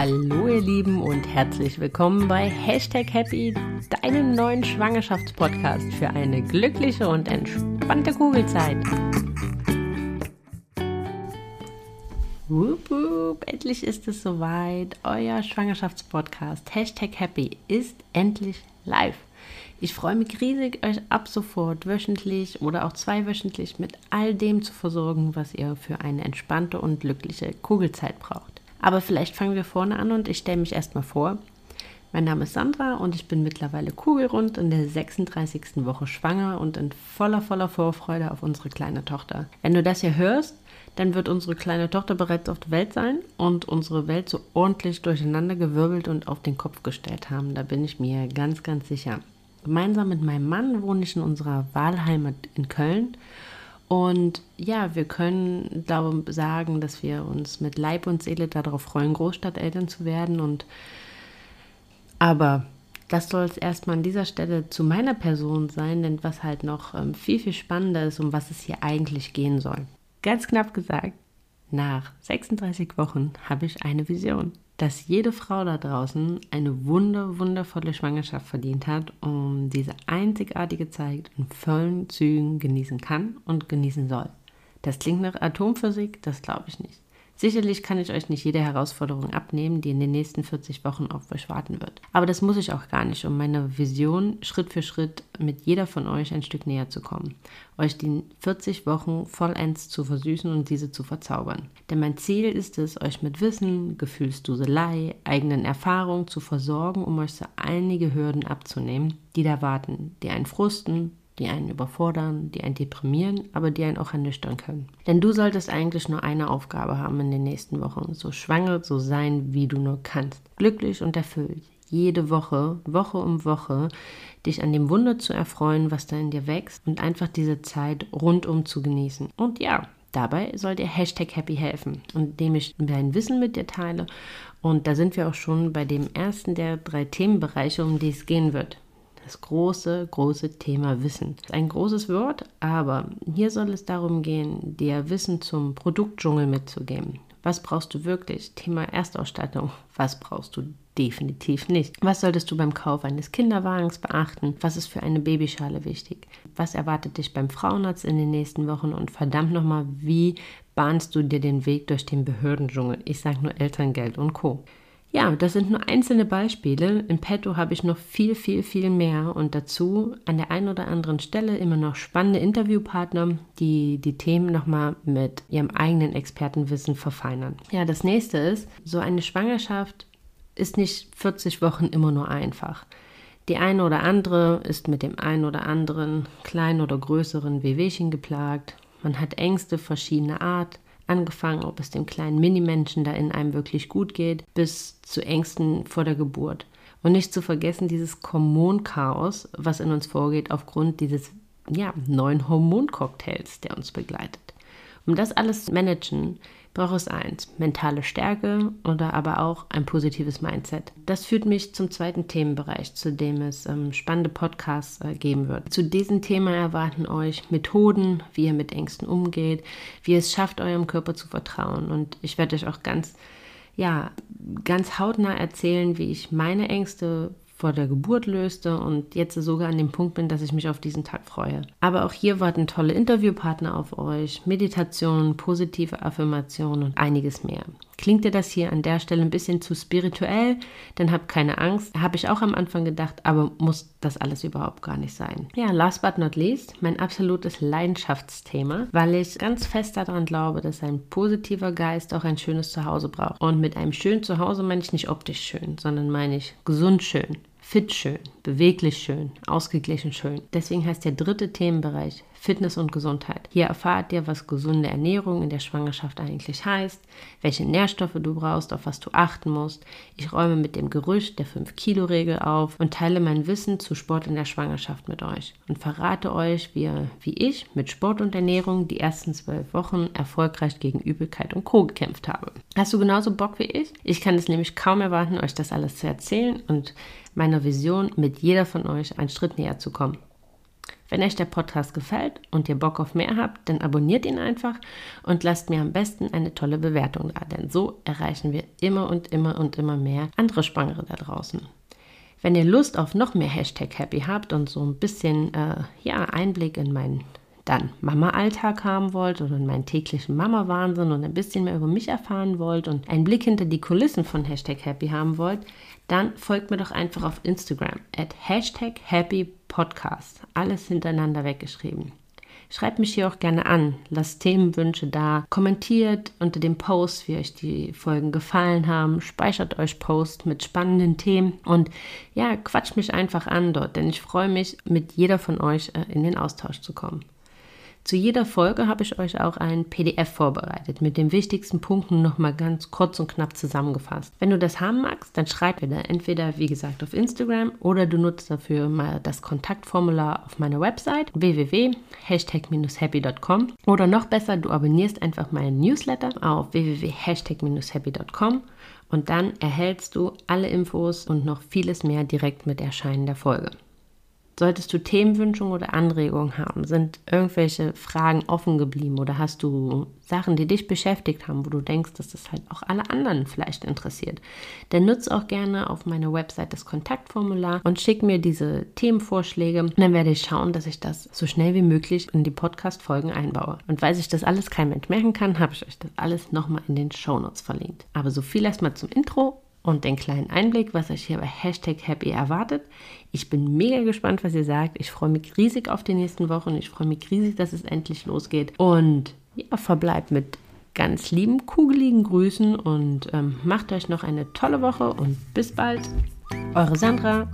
Hallo ihr Lieben und herzlich willkommen bei Hashtag Happy, deinem neuen Schwangerschaftspodcast für eine glückliche und entspannte Kugelzeit. Wup, wup, endlich ist es soweit. Euer Schwangerschaftspodcast Hashtag Happy ist endlich live. Ich freue mich riesig, euch ab sofort wöchentlich oder auch zweiwöchentlich mit all dem zu versorgen, was ihr für eine entspannte und glückliche Kugelzeit braucht. Aber vielleicht fangen wir vorne an und ich stelle mich erstmal vor. Mein Name ist Sandra und ich bin mittlerweile kugelrund in der 36. Woche schwanger und in voller, voller Vorfreude auf unsere kleine Tochter. Wenn du das hier hörst, dann wird unsere kleine Tochter bereits auf der Welt sein und unsere Welt so ordentlich durcheinander gewirbelt und auf den Kopf gestellt haben. Da bin ich mir ganz, ganz sicher. Gemeinsam mit meinem Mann wohne ich in unserer Wahlheimat in Köln und ja, wir können darum sagen, dass wir uns mit Leib und Seele darauf freuen, Großstadteltern zu werden. Und aber das soll es erstmal an dieser Stelle zu meiner Person sein, denn was halt noch ähm, viel, viel spannender ist, um was es hier eigentlich gehen soll. Ganz knapp gesagt, nach 36 Wochen habe ich eine Vision dass jede Frau da draußen eine wunder, wundervolle Schwangerschaft verdient hat und diese einzigartige Zeit in vollen Zügen genießen kann und genießen soll. Das klingt nach Atomphysik, das glaube ich nicht. Sicherlich kann ich euch nicht jede Herausforderung abnehmen, die in den nächsten 40 Wochen auf euch warten wird. Aber das muss ich auch gar nicht, um meiner Vision Schritt für Schritt mit jeder von euch ein Stück näher zu kommen. Euch die 40 Wochen vollends zu versüßen und diese zu verzaubern. Denn mein Ziel ist es, euch mit Wissen, Gefühlsduselei, eigenen Erfahrungen zu versorgen, um euch so einige Hürden abzunehmen, die da warten, die einen frusten, die einen überfordern, die einen deprimieren, aber die einen auch ernüchtern können. Denn du solltest eigentlich nur eine Aufgabe haben in den nächsten Wochen, so schwanger so sein, wie du nur kannst. Glücklich und erfüllt. Jede Woche, Woche um Woche, dich an dem Wunder zu erfreuen, was da in dir wächst und einfach diese Zeit rundum zu genießen. Und ja, Dabei soll dir Hashtag Happy helfen, indem ich dein Wissen mit dir teile. Und da sind wir auch schon bei dem ersten der drei Themenbereiche, um die es gehen wird das große, große Thema Wissen. Ein großes Wort, aber hier soll es darum gehen, dir Wissen zum Produktdschungel mitzugeben. Was brauchst du wirklich? Thema Erstausstattung. Was brauchst du definitiv nicht? Was solltest du beim Kauf eines Kinderwagens beachten? Was ist für eine Babyschale wichtig? Was erwartet dich beim Frauenarzt in den nächsten Wochen? Und verdammt nochmal, wie bahnst du dir den Weg durch den Behördendschungel? Ich sage nur Elterngeld und Co. Ja, das sind nur einzelne Beispiele. In petto habe ich noch viel, viel, viel mehr und dazu an der einen oder anderen Stelle immer noch spannende Interviewpartner, die die Themen nochmal mit ihrem eigenen Expertenwissen verfeinern. Ja, das nächste ist, so eine Schwangerschaft ist nicht 40 Wochen immer nur einfach. Die eine oder andere ist mit dem einen oder anderen kleinen oder größeren Wehwehchen geplagt. Man hat Ängste verschiedener Art angefangen, ob es dem kleinen Minimenschen da in einem wirklich gut geht, bis zu Ängsten vor der Geburt. Und nicht zu vergessen dieses Hormonchaos, was in uns vorgeht aufgrund dieses ja, neuen Hormoncocktails, der uns begleitet. Um das alles zu managen, braucht es eins, mentale Stärke oder aber auch ein positives Mindset. Das führt mich zum zweiten Themenbereich, zu dem es ähm, spannende Podcasts äh, geben wird. Zu diesem Thema erwarten euch Methoden, wie ihr mit Ängsten umgeht, wie ihr es schafft, eurem Körper zu vertrauen. Und ich werde euch auch ganz ja, ganz hautnah erzählen, wie ich meine Ängste vor der Geburt löste und jetzt sogar an dem Punkt bin, dass ich mich auf diesen Tag freue. Aber auch hier warten tolle Interviewpartner auf euch, Meditationen, positive Affirmationen und einiges mehr. Klingt dir das hier an der Stelle ein bisschen zu spirituell? Dann habt keine Angst. Habe ich auch am Anfang gedacht, aber muss das alles überhaupt gar nicht sein. Ja, last but not least, mein absolutes Leidenschaftsthema, weil ich ganz fest daran glaube, dass ein positiver Geist auch ein schönes Zuhause braucht. Und mit einem schönen Zuhause meine ich nicht optisch schön, sondern meine ich gesund schön fit schön, beweglich schön, ausgeglichen schön. Deswegen heißt der dritte Themenbereich Fitness und Gesundheit. Hier erfahrt ihr, was gesunde Ernährung in der Schwangerschaft eigentlich heißt, welche Nährstoffe du brauchst, auf was du achten musst. Ich räume mit dem Gerücht der 5-Kilo-Regel auf und teile mein Wissen zu Sport in der Schwangerschaft mit euch und verrate euch, wie, wie ich mit Sport und Ernährung die ersten zwölf Wochen erfolgreich gegen Übelkeit und Co. gekämpft habe. Hast du genauso Bock wie ich? Ich kann es nämlich kaum erwarten, euch das alles zu erzählen und meiner Vision mit jeder von euch einen Schritt näher zu kommen. Wenn euch der Podcast gefällt und ihr Bock auf mehr habt, dann abonniert ihn einfach und lasst mir am besten eine tolle Bewertung da, denn so erreichen wir immer und immer und immer mehr andere Schwangere da draußen. Wenn ihr Lust auf noch mehr Hashtag Happy habt und so ein bisschen äh, ja, Einblick in meinen dann Mama-Alltag haben wollt oder in meinen täglichen Mama-Wahnsinn und ein bisschen mehr über mich erfahren wollt und einen Blick hinter die Kulissen von Hashtag Happy haben wollt, dann folgt mir doch einfach auf Instagram at Hashtag Happy Podcast. Alles hintereinander weggeschrieben. Schreibt mich hier auch gerne an, lasst Themenwünsche da, kommentiert unter dem Post, wie euch die Folgen gefallen haben, speichert euch Post mit spannenden Themen und ja, quatscht mich einfach an dort, denn ich freue mich, mit jeder von euch äh, in den Austausch zu kommen. Zu jeder Folge habe ich euch auch ein PDF vorbereitet mit den wichtigsten Punkten nochmal ganz kurz und knapp zusammengefasst. Wenn du das haben magst, dann schreib mir da entweder, wie gesagt, auf Instagram oder du nutzt dafür mal das Kontaktformular auf meiner Website www.hashtag-happy.com oder noch besser, du abonnierst einfach meinen Newsletter auf www.hashtag-happy.com und dann erhältst du alle Infos und noch vieles mehr direkt mit Erscheinen der Folge. Solltest du Themenwünsche oder Anregungen haben, sind irgendwelche Fragen offen geblieben oder hast du Sachen, die dich beschäftigt haben, wo du denkst, dass das halt auch alle anderen vielleicht interessiert, dann nutze auch gerne auf meiner Website das Kontaktformular und schick mir diese Themenvorschläge. Und dann werde ich schauen, dass ich das so schnell wie möglich in die Podcast-Folgen einbaue. Und weil sich das alles kein Mensch merken kann, habe ich euch das alles nochmal in den Shownotes verlinkt. Aber so viel erstmal zum Intro und den kleinen Einblick, was euch hier bei Hashtag Happy erwartet. Ich bin mega gespannt, was ihr sagt. Ich freue mich riesig auf die nächsten Wochen. Ich freue mich riesig, dass es endlich losgeht. Und ja, verbleibt mit ganz lieben, kugeligen Grüßen und ähm, macht euch noch eine tolle Woche und bis bald. Eure Sandra.